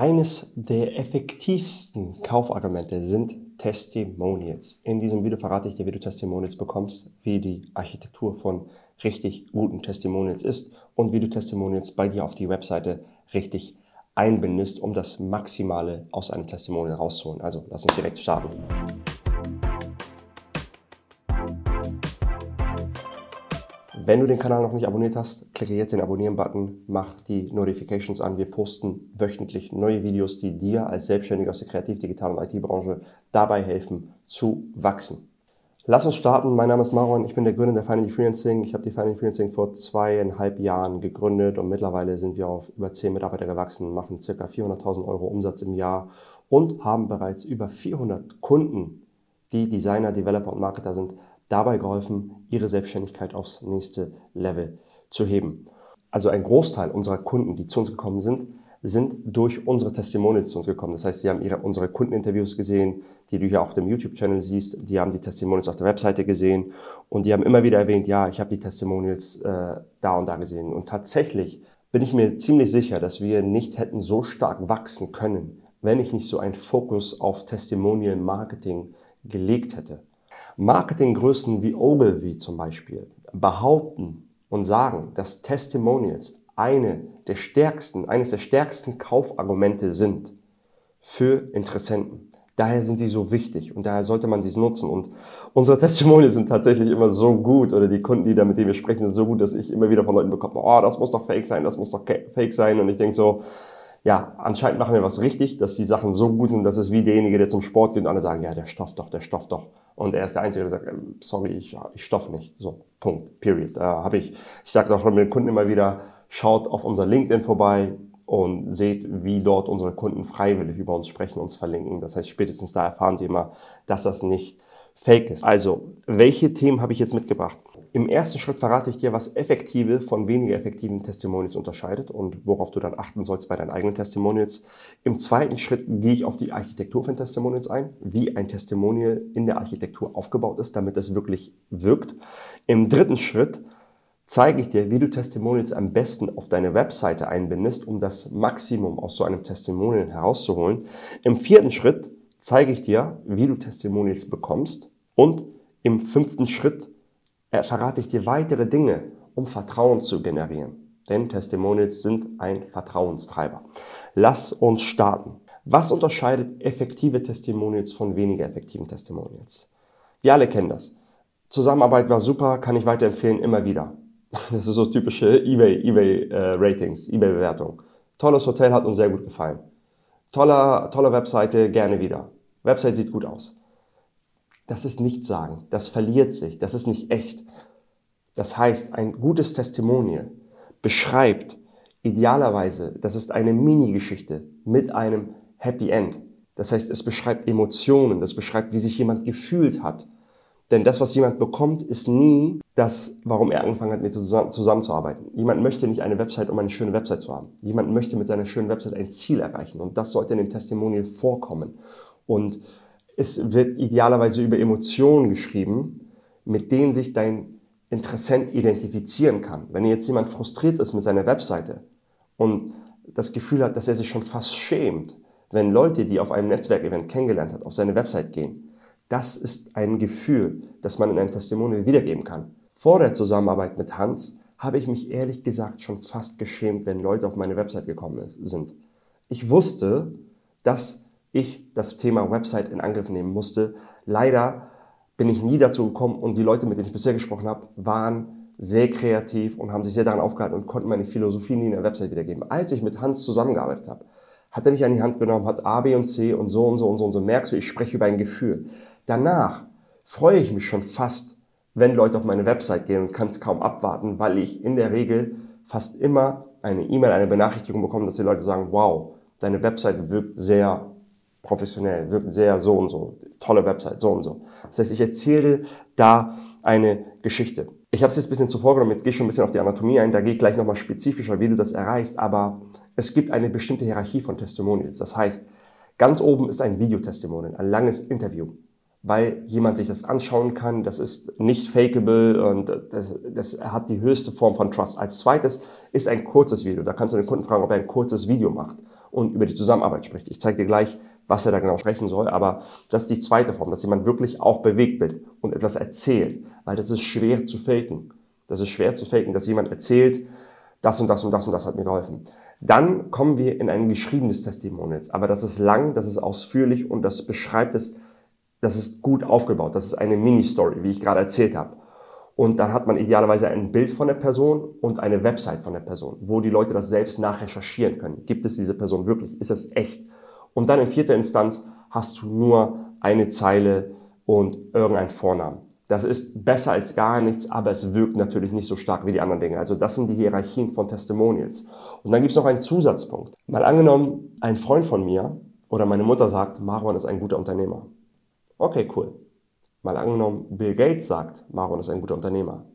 Eines der effektivsten Kaufargumente sind Testimonials. In diesem Video verrate ich dir, wie du Testimonials bekommst, wie die Architektur von richtig guten Testimonials ist und wie du Testimonials bei dir auf die Webseite richtig einbindest, um das Maximale aus einem Testimonial rauszuholen. Also lass uns direkt starten. Wenn du den Kanal noch nicht abonniert hast, klicke jetzt den Abonnieren-Button, mach die Notifications an. Wir posten wöchentlich neue Videos, die dir als Selbstständiger aus der Kreativ-, Digital- und IT-Branche dabei helfen zu wachsen. Lass uns starten. Mein Name ist Marwan. Ich bin der Gründer der Finally Freelancing. Ich habe die Finally Freelancing vor zweieinhalb Jahren gegründet und mittlerweile sind wir auf über zehn Mitarbeiter gewachsen, machen ca. 400.000 Euro Umsatz im Jahr und haben bereits über 400 Kunden, die Designer, Developer und Marketer sind, dabei geholfen, ihre Selbstständigkeit aufs nächste Level zu heben. Also ein Großteil unserer Kunden, die zu uns gekommen sind, sind durch unsere Testimonials zu uns gekommen. Das heißt, sie haben ihre, unsere Kundeninterviews gesehen, die du hier auf dem YouTube-Channel siehst. Die haben die Testimonials auf der Webseite gesehen und die haben immer wieder erwähnt, ja, ich habe die Testimonials äh, da und da gesehen. Und tatsächlich bin ich mir ziemlich sicher, dass wir nicht hätten so stark wachsen können, wenn ich nicht so einen Fokus auf Testimonial Marketing gelegt hätte. Marketinggrößen wie Ogilvy zum Beispiel behaupten und sagen, dass Testimonials eine der stärksten, eines der stärksten Kaufargumente sind für Interessenten. Daher sind sie so wichtig und daher sollte man sie nutzen. Und unsere Testimonials sind tatsächlich immer so gut oder die Kunden, die da mit denen wir sprechen, sind so gut, dass ich immer wieder von Leuten bekomme, oh, das muss doch fake sein, das muss doch fake sein. Und ich denke so, ja, anscheinend machen wir was richtig, dass die Sachen so gut sind, dass es wie derjenige, der zum Sport geht und alle sagen, ja, der stofft doch, der stofft doch. Und er ist der Einzige, der sagt, ähm, sorry, ich, ich stoff nicht. So, Punkt, period. Da habe ich, ich sage auch schon mit den Kunden immer wieder, schaut auf unser LinkedIn vorbei und seht, wie dort unsere Kunden freiwillig über uns sprechen, uns verlinken. Das heißt, spätestens da erfahren sie immer, dass das nicht fake ist. Also, welche Themen habe ich jetzt mitgebracht? Im ersten Schritt verrate ich dir, was effektive von weniger effektiven Testimonials unterscheidet und worauf du dann achten sollst bei deinen eigenen Testimonials. Im zweiten Schritt gehe ich auf die Architektur von Testimonials ein, wie ein Testimonial in der Architektur aufgebaut ist, damit es wirklich wirkt. Im dritten Schritt zeige ich dir, wie du Testimonials am besten auf deine Webseite einbindest, um das Maximum aus so einem Testimonial herauszuholen. Im vierten Schritt zeige ich dir, wie du Testimonials bekommst. Und im fünften Schritt äh, verrate ich dir weitere Dinge, um Vertrauen zu generieren. Denn Testimonials sind ein Vertrauenstreiber. Lass uns starten. Was unterscheidet effektive Testimonials von weniger effektiven Testimonials? Wir alle kennen das. Zusammenarbeit war super, kann ich weiterempfehlen, immer wieder. Das ist so typische eBay, eBay äh, Ratings, eBay Bewertung. Tolles Hotel hat uns sehr gut gefallen. Toller, tolle Webseite, gerne wieder. Website sieht gut aus. Das ist nicht sagen. Das verliert sich. Das ist nicht echt. Das heißt, ein gutes Testimonial beschreibt idealerweise, das ist eine Mini-Geschichte mit einem Happy End. Das heißt, es beschreibt Emotionen, das beschreibt, wie sich jemand gefühlt hat. Denn das, was jemand bekommt, ist nie das, warum er angefangen hat, mit zusammenzuarbeiten. Jemand möchte nicht eine Website, um eine schöne Website zu haben. Jemand möchte mit seiner schönen Website ein Ziel erreichen. Und das sollte in dem Testimonial vorkommen. Und es wird idealerweise über Emotionen geschrieben, mit denen sich dein Interessent identifizieren kann. Wenn jetzt jemand frustriert ist mit seiner Webseite und das Gefühl hat, dass er sich schon fast schämt, wenn Leute, die auf einem Netzwerkevent kennengelernt hat, auf seine Website gehen, das ist ein Gefühl, das man in einem Testimonial wiedergeben kann. Vor der Zusammenarbeit mit Hans habe ich mich ehrlich gesagt schon fast geschämt, wenn Leute auf meine Website gekommen sind. Ich wusste, dass ich das Thema Website in Angriff nehmen musste. Leider bin ich nie dazu gekommen und die Leute, mit denen ich bisher gesprochen habe, waren sehr kreativ und haben sich sehr daran aufgehalten und konnten meine Philosophie nie in der Website wiedergeben. Als ich mit Hans zusammengearbeitet habe, hat er mich an die Hand genommen, hat A, B und C und so und so und so und so. Merkst du, ich spreche über ein Gefühl. Danach freue ich mich schon fast, wenn Leute auf meine Website gehen und kann es kaum abwarten, weil ich in der Regel fast immer eine E-Mail, eine Benachrichtigung bekomme, dass die Leute sagen, wow, deine Website wirkt sehr professionell, wirkt sehr so und so, tolle Website, so und so. Das heißt, ich erzähle da eine Geschichte. Ich habe es jetzt ein bisschen zuvor genommen, jetzt gehe ich schon ein bisschen auf die Anatomie ein, da gehe ich gleich nochmal spezifischer, wie du das erreichst, aber es gibt eine bestimmte Hierarchie von Testimonials. Das heißt, ganz oben ist ein Videotestimonial, ein langes Interview, weil jemand sich das anschauen kann, das ist nicht fakeable und das, das hat die höchste Form von Trust. Als zweites ist ein kurzes Video, da kannst du den Kunden fragen, ob er ein kurzes Video macht und über die Zusammenarbeit spricht. Ich zeige dir gleich, was er da genau sprechen soll, aber das ist die zweite Form, dass jemand wirklich auch bewegt wird und etwas erzählt, weil das ist schwer zu faken. Das ist schwer zu faken, dass jemand erzählt, das und das und das und das hat mir geholfen. Dann kommen wir in ein geschriebenes Testimonial. Aber das ist lang, das ist ausführlich und das beschreibt es, das ist gut aufgebaut. Das ist eine Mini-Story, wie ich gerade erzählt habe. Und dann hat man idealerweise ein Bild von der Person und eine Website von der Person, wo die Leute das selbst nachrecherchieren können. Gibt es diese Person wirklich? Ist das echt? Und dann in vierter Instanz hast du nur eine Zeile und irgendeinen Vornamen. Das ist besser als gar nichts, aber es wirkt natürlich nicht so stark wie die anderen Dinge. Also das sind die Hierarchien von Testimonials. Und dann gibt es noch einen Zusatzpunkt. Mal angenommen, ein Freund von mir oder meine Mutter sagt, Marwan ist ein guter Unternehmer. Okay, cool. Mal angenommen, Bill Gates sagt, Marwan ist ein guter Unternehmer.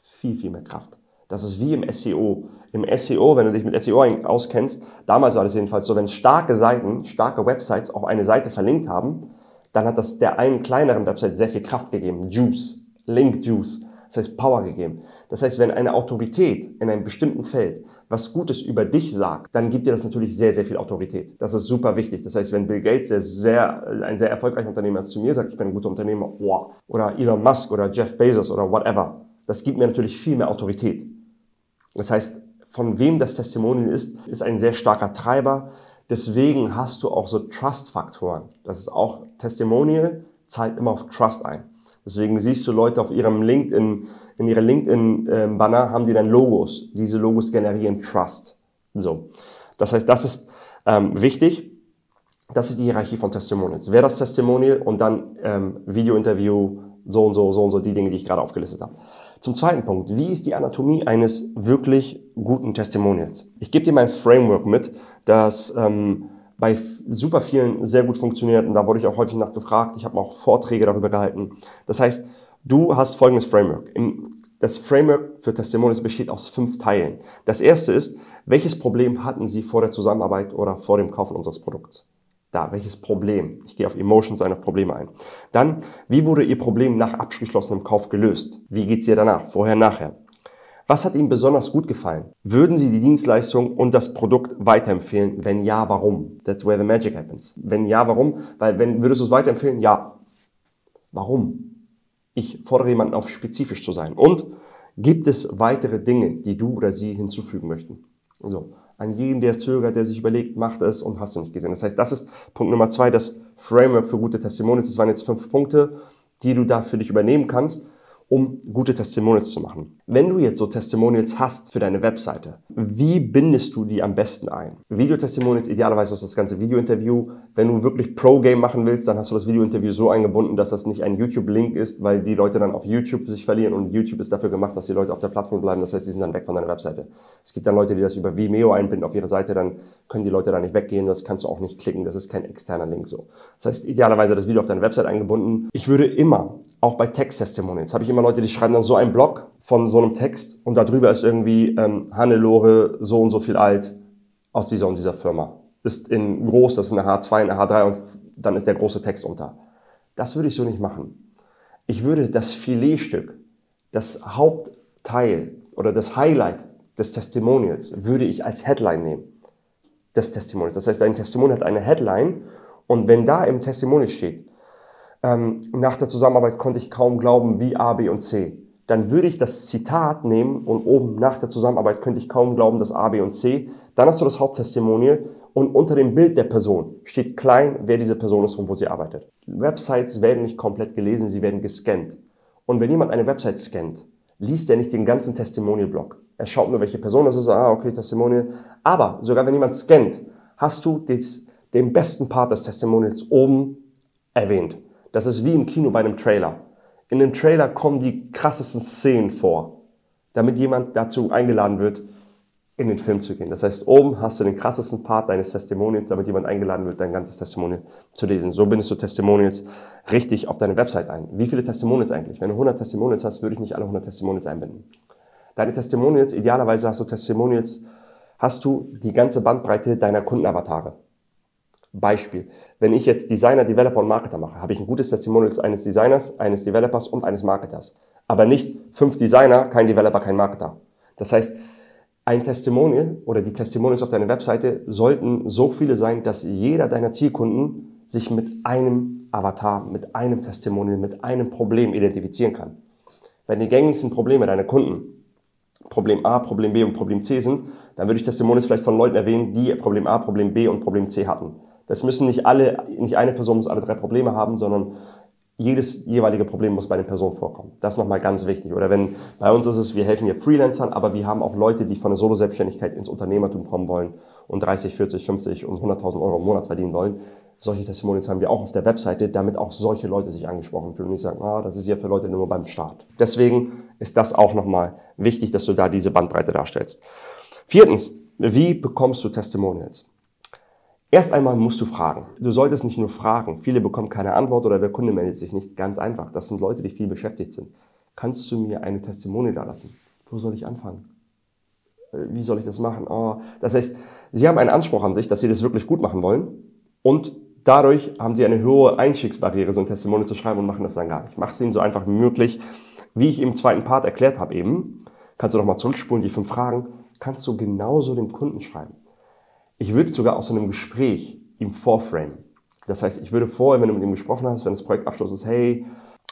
Viel, viel mehr Kraft. Das ist wie im SEO. Im SEO, wenn du dich mit SEO auskennst, damals war das jedenfalls so, wenn starke Seiten, starke Websites auf eine Seite verlinkt haben, dann hat das der einen kleineren Website sehr viel Kraft gegeben. Juice, Link Juice, das heißt Power gegeben. Das heißt, wenn eine Autorität in einem bestimmten Feld was Gutes über dich sagt, dann gibt dir das natürlich sehr, sehr viel Autorität. Das ist super wichtig. Das heißt, wenn Bill Gates, der sehr, ein sehr erfolgreicher Unternehmer ist, zu mir sagt, ich bin ein guter Unternehmer, wow. oder Elon Musk oder Jeff Bezos oder whatever, das gibt mir natürlich viel mehr Autorität. Das heißt, von wem das Testimonial ist, ist ein sehr starker Treiber. Deswegen hast du auch so Trust-Faktoren. Das ist auch Testimonial, zahlt immer auf Trust ein. Deswegen siehst du Leute auf ihrem LinkedIn, in ihrer LinkedIn-Banner haben die dann Logos. Diese Logos generieren Trust. So. Das heißt, das ist ähm, wichtig. Das ist die Hierarchie von Testimonials. Wer das Testimonial und dann ähm, Video-Interview, so und so, so und so, die Dinge, die ich gerade aufgelistet habe. Zum zweiten Punkt, wie ist die Anatomie eines wirklich guten Testimonials? Ich gebe dir mein Framework mit, das ähm, bei super vielen sehr gut funktioniert und da wurde ich auch häufig nachgefragt. Ich habe auch Vorträge darüber gehalten. Das heißt, du hast folgendes Framework. Das Framework für Testimonials besteht aus fünf Teilen. Das erste ist, welches Problem hatten Sie vor der Zusammenarbeit oder vor dem Kaufen unseres Produkts? Da, welches Problem? Ich gehe auf Emotions ein, auf Probleme ein. Dann, wie wurde Ihr Problem nach abgeschlossenem Kauf gelöst? Wie geht's ihr danach? Vorher, nachher? Was hat Ihnen besonders gut gefallen? Würden Sie die Dienstleistung und das Produkt weiterempfehlen? Wenn ja, warum? That's where the magic happens. Wenn ja, warum? Weil, wenn, würdest du es weiterempfehlen? Ja. Warum? Ich fordere jemanden auf, spezifisch zu sein. Und gibt es weitere Dinge, die du oder sie hinzufügen möchten? So an jedem, der zögert, der sich überlegt, macht es und hast du nicht gesehen. Das heißt, das ist Punkt Nummer zwei, das Framework für gute Testimonials. Das waren jetzt fünf Punkte, die du da für dich übernehmen kannst um gute Testimonials zu machen. Wenn du jetzt so Testimonials hast für deine Webseite, wie bindest du die am besten ein? Video-Testimonials, idealerweise ist das ganze Video-Interview. Wenn du wirklich Pro-Game machen willst, dann hast du das Video-Interview so eingebunden, dass das nicht ein YouTube-Link ist, weil die Leute dann auf YouTube sich verlieren und YouTube ist dafür gemacht, dass die Leute auf der Plattform bleiben. Das heißt, die sind dann weg von deiner Webseite. Es gibt dann Leute, die das über Vimeo einbinden auf ihre Seite, dann können die Leute da nicht weggehen. Das kannst du auch nicht klicken. Das ist kein externer Link so. Das heißt, idealerweise das Video auf deine Webseite eingebunden. Ich würde immer auch bei Text-Testimonials habe ich immer Leute, die schreiben dann so einen Blog von so einem Text und darüber ist irgendwie ähm, Hannelore so und so viel alt aus dieser und dieser Firma. Ist in groß, das ist eine H2, eine H3 und dann ist der große Text unter. Das würde ich so nicht machen. Ich würde das Filetstück, das Hauptteil oder das Highlight des Testimonials würde ich als Headline nehmen. Des Testimonials. Das heißt, ein Testimonial hat eine Headline und wenn da im Testimonial steht, ähm, nach der Zusammenarbeit konnte ich kaum glauben, wie A, B und C. Dann würde ich das Zitat nehmen und oben nach der Zusammenarbeit könnte ich kaum glauben, dass A, B und C. Dann hast du das Haupttestimonial und unter dem Bild der Person steht klein, wer diese Person ist und wo sie arbeitet. Websites werden nicht komplett gelesen, sie werden gescannt. Und wenn jemand eine Website scannt, liest er nicht den ganzen Testimonial-Block. Er schaut nur, welche Person das ist, ah, okay, Testimonial. Aber sogar wenn jemand scannt, hast du des, den besten Part des Testimonials oben erwähnt. Das ist wie im Kino bei einem Trailer. In dem Trailer kommen die krassesten Szenen vor, damit jemand dazu eingeladen wird, in den Film zu gehen. Das heißt, oben hast du den krassesten Part deines Testimonials, damit jemand eingeladen wird, dein ganzes Testimonial zu lesen. So bindest du Testimonials richtig auf deine Website ein. Wie viele Testimonials eigentlich? Wenn du 100 Testimonials hast, würde ich nicht alle 100 Testimonials einbinden. Deine Testimonials, idealerweise hast du Testimonials, hast du die ganze Bandbreite deiner Kundenavatare. Beispiel. Wenn ich jetzt Designer, Developer und Marketer mache, habe ich ein gutes Testimonial eines Designers, eines Developers und eines Marketers. Aber nicht fünf Designer, kein Developer, kein Marketer. Das heißt, ein Testimonial oder die Testimonials auf deiner Webseite sollten so viele sein, dass jeder deiner Zielkunden sich mit einem Avatar, mit einem Testimonial, mit einem Problem identifizieren kann. Wenn die gängigsten Probleme deiner Kunden Problem A, Problem B und Problem C sind, dann würde ich Testimonials vielleicht von Leuten erwähnen, die Problem A, Problem B und Problem C hatten. Das müssen nicht alle, nicht eine Person muss alle drei Probleme haben, sondern jedes jeweilige Problem muss bei den Personen vorkommen. Das ist nochmal ganz wichtig. Oder wenn bei uns ist es, wir helfen hier Freelancern, aber wir haben auch Leute, die von der Solo-Selbstständigkeit ins Unternehmertum kommen wollen und 30, 40, 50 und 100.000 Euro im Monat verdienen wollen. Solche Testimonials haben wir auch auf der Webseite, damit auch solche Leute sich angesprochen fühlen und nicht sagen, ah, das ist ja für Leute nur beim Start. Deswegen ist das auch nochmal wichtig, dass du da diese Bandbreite darstellst. Viertens, wie bekommst du Testimonials? Erst einmal musst du fragen. Du solltest nicht nur fragen. Viele bekommen keine Antwort oder der Kunde meldet sich nicht. Ganz einfach. Das sind Leute, die viel beschäftigt sind. Kannst du mir eine Testimonial da lassen? Wo soll ich anfangen? Äh, wie soll ich das machen? Oh. Das heißt, sie haben einen Anspruch an sich, dass sie das wirklich gut machen wollen. Und dadurch haben sie eine hohe Einstiegsbarriere, so ein Testimonial zu schreiben und machen das dann gar nicht. Mach es ihnen so einfach wie möglich. Wie ich im zweiten Part erklärt habe eben, kannst du nochmal zurückspulen, die fünf Fragen, kannst du genauso dem Kunden schreiben. Ich würde sogar aus einem Gespräch ihm vorframen. Das heißt, ich würde vorher, wenn du mit ihm gesprochen hast, wenn das Projekt Abschluss ist, hey,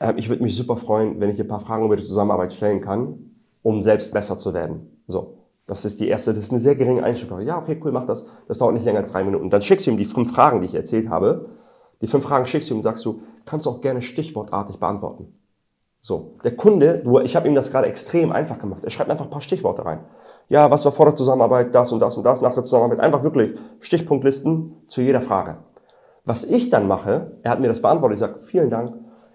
äh, ich würde mich super freuen, wenn ich ein paar Fragen über die Zusammenarbeit stellen kann, um selbst besser zu werden. So. Das ist die erste, das ist eine sehr geringe Einstellung. Ja, okay, cool, mach das. Das dauert nicht länger als drei Minuten. Dann schickst du ihm die fünf Fragen, die ich erzählt habe. Die fünf Fragen schickst du ihm und sagst du, kannst du auch gerne stichwortartig beantworten. So, der Kunde, du, ich habe ihm das gerade extrem einfach gemacht. Er schreibt einfach ein paar Stichworte rein. Ja, was war vor der Zusammenarbeit, das und das und das, nach der Zusammenarbeit. Einfach wirklich Stichpunktlisten zu jeder Frage. Was ich dann mache, er hat mir das beantwortet, ich sage, vielen Dank.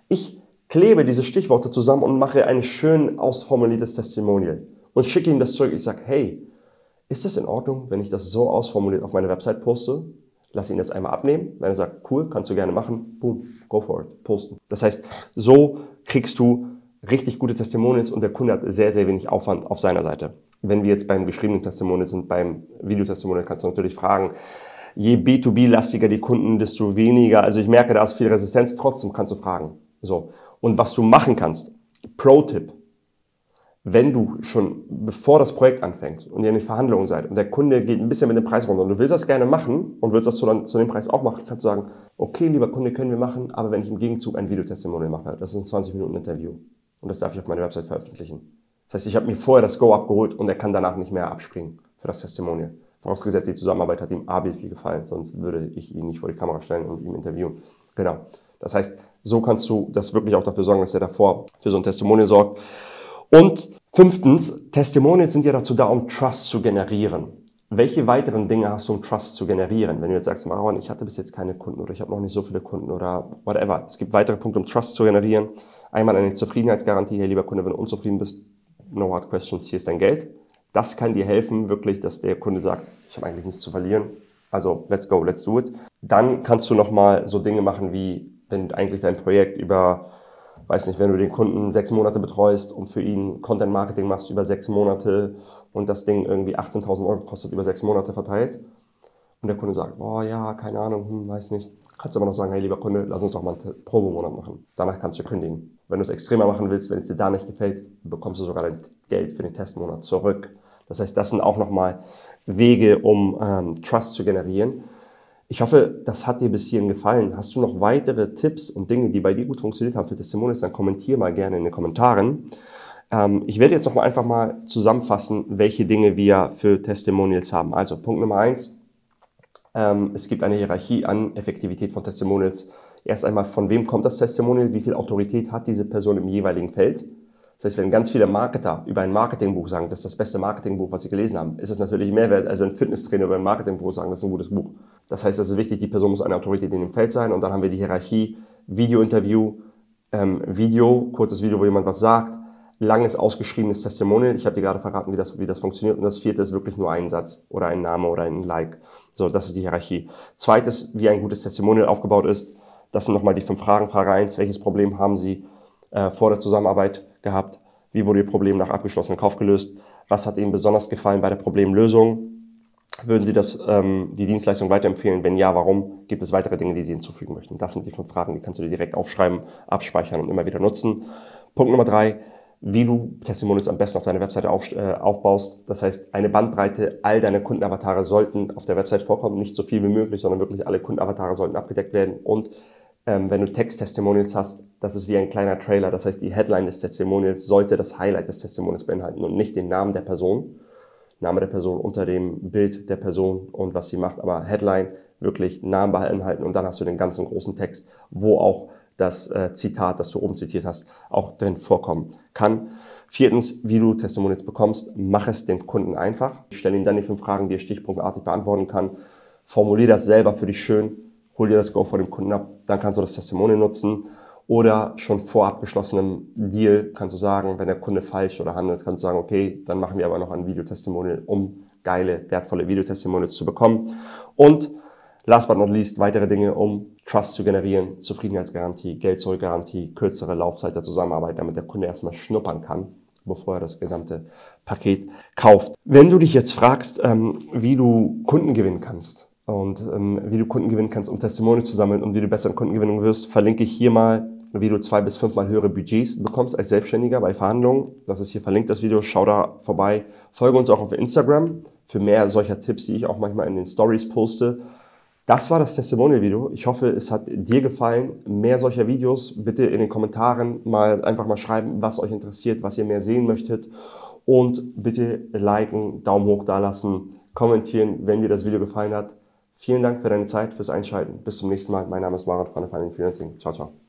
Ich klebe diese Stichworte zusammen und mache ein schön ausformuliertes Testimonial und schicke ihm das zurück. Ich sage, hey, ist das in Ordnung, wenn ich das so ausformuliert auf meine Website poste? Lass ihn das einmal abnehmen. Wenn er sagt, cool, kannst du gerne machen, boom, go for it, posten. Das heißt, so kriegst du richtig gute Testimonials und der Kunde hat sehr, sehr wenig Aufwand auf seiner Seite. Wenn wir jetzt beim geschriebenen Testimonial sind, beim Videotestimonial kannst du natürlich fragen, je B2B-lastiger die Kunden, desto weniger, also ich merke, da ist viel Resistenz, trotzdem kannst du fragen. So. Und was du machen kannst, Pro-Tipp, wenn du schon, bevor das Projekt anfängt und ihr in den Verhandlungen seid und der Kunde geht ein bisschen mit dem Preis runter und du willst das gerne machen und willst das zu, zu dem Preis auch machen, kannst du sagen, okay, lieber Kunde, können wir machen, aber wenn ich im Gegenzug ein Videotestimonial mache, das ist ein 20 Minuten Interview und das darf ich auf meiner Website veröffentlichen. Das heißt, ich habe mir vorher das Go abgeholt und er kann danach nicht mehr abspringen für das Testimonial. Vorausgesetzt, die Zusammenarbeit hat ihm obviously gefallen, sonst würde ich ihn nicht vor die Kamera stellen und ihm interviewen. Genau. Das heißt, so kannst du das wirklich auch dafür sorgen, dass er davor für so ein Testimonial sorgt. Und fünftens, Testimonials sind ja dazu da, um Trust zu generieren. Welche weiteren Dinge hast du, um Trust zu generieren? Wenn du jetzt sagst, Marwan, ich hatte bis jetzt keine Kunden oder ich habe noch nicht so viele Kunden oder whatever. Es gibt weitere Punkte, um Trust zu generieren. Einmal eine Zufriedenheitsgarantie. Hey, lieber Kunde, wenn du unzufrieden bist, no hard questions, hier ist dein Geld. Das kann dir helfen, wirklich, dass der Kunde sagt, ich habe eigentlich nichts zu verlieren. Also, let's go, let's do it. Dann kannst du nochmal so Dinge machen wie, wenn eigentlich dein Projekt über weiß nicht, wenn du den Kunden sechs Monate betreust und für ihn Content Marketing machst über sechs Monate und das Ding irgendwie 18.000 Euro kostet über sechs Monate verteilt und der Kunde sagt, oh ja, keine Ahnung, hm, weiß nicht, kannst du aber noch sagen, hey lieber Kunde, lass uns doch mal einen Probemonat machen. Danach kannst du kündigen. Wenn du es extremer machen willst, wenn es dir da nicht gefällt, bekommst du sogar dein Geld für den Testmonat zurück. Das heißt, das sind auch nochmal Wege, um ähm, Trust zu generieren. Ich hoffe, das hat dir bis hierhin gefallen. Hast du noch weitere Tipps und Dinge, die bei dir gut funktioniert haben für Testimonials, dann kommentier mal gerne in den Kommentaren. Ähm, ich werde jetzt noch mal einfach mal zusammenfassen, welche Dinge wir für Testimonials haben. Also Punkt Nummer eins. Ähm, es gibt eine Hierarchie an Effektivität von Testimonials. Erst einmal, von wem kommt das Testimonial? Wie viel Autorität hat diese Person im jeweiligen Feld? Das heißt, wenn ganz viele Marketer über ein Marketingbuch sagen, das ist das beste Marketingbuch, was sie gelesen haben, ist es natürlich mehr wert, als wenn Fitnesstrainer über ein Marketingbuch sagen, das ist ein gutes Buch. Das heißt, es ist wichtig, die Person muss eine Autorität in dem Feld sein und dann haben wir die Hierarchie, Video-Interview, ähm, Video, kurzes Video, wo jemand was sagt, langes ausgeschriebenes Testimonial. Ich habe dir gerade verraten, wie das, wie das funktioniert. Und das vierte ist wirklich nur ein Satz oder ein Name oder ein Like. So, das ist die Hierarchie. Zweites, wie ein gutes Testimonial aufgebaut ist. Das sind nochmal die fünf Fragen. Frage eins: welches Problem haben Sie äh, vor der Zusammenarbeit gehabt? Wie wurde Ihr Problem nach abgeschlossenem Kauf gelöst? Was hat Ihnen besonders gefallen bei der Problemlösung? Würden Sie das, ähm, die Dienstleistung weiterempfehlen? Wenn ja, warum? Gibt es weitere Dinge, die Sie hinzufügen möchten? Das sind die fünf Fragen, die kannst du dir direkt aufschreiben, abspeichern und immer wieder nutzen. Punkt Nummer drei. wie du Testimonials am besten auf deiner Webseite auf, äh, aufbaust. Das heißt, eine Bandbreite all deiner Kundenavatare sollten auf der Website vorkommen, nicht so viel wie möglich, sondern wirklich alle Kundenavatare sollten abgedeckt werden. Und ähm, wenn du Text-Testimonials hast, das ist wie ein kleiner Trailer. Das heißt, die Headline des Testimonials sollte das Highlight des Testimonials beinhalten und nicht den Namen der Person. Name der Person unter dem Bild der Person und was sie macht, aber Headline wirklich Namen behalten halten und dann hast du den ganzen großen Text, wo auch das äh, Zitat, das du oben zitiert hast, auch drin vorkommen kann. Viertens, wie du Testimonials bekommst, mach es dem Kunden einfach. Ich stelle ihm dann die fünf Fragen, die er stichpunktartig beantworten kann. Formulier das selber für dich schön, hol dir das Go vor dem Kunden ab, dann kannst du das Testimonial nutzen. Oder schon vor abgeschlossenem Deal kannst du sagen, wenn der Kunde falsch oder handelt, kannst du sagen, okay, dann machen wir aber noch ein Videotestimonial, um geile, wertvolle Videotestimonials zu bekommen. Und Last but not least weitere Dinge, um Trust zu generieren, Zufriedenheitsgarantie, Geld-Zurück-Garantie, kürzere Laufzeit der Zusammenarbeit, damit der Kunde erstmal schnuppern kann, bevor er das gesamte Paket kauft. Wenn du dich jetzt fragst, ähm, wie du Kunden gewinnen kannst und ähm, wie du Kunden gewinnen kannst, um Testimonials zu sammeln und wie du besser in Kundengewinnung wirst, verlinke ich hier mal wie du zwei bis fünfmal höhere Budgets bekommst als Selbstständiger bei Verhandlungen. Das ist hier verlinkt, das Video. Schau da vorbei. Folge uns auch auf Instagram für mehr solcher Tipps, die ich auch manchmal in den Stories poste. Das war das Testimonial-Video. Ich hoffe, es hat dir gefallen. Mehr solcher Videos bitte in den Kommentaren mal einfach mal schreiben, was euch interessiert, was ihr mehr sehen möchtet. Und bitte liken, Daumen hoch da lassen, kommentieren, wenn dir das Video gefallen hat. Vielen Dank für deine Zeit, fürs Einschalten. Bis zum nächsten Mal. Mein Name ist Marat von der Financing. Ciao, ciao.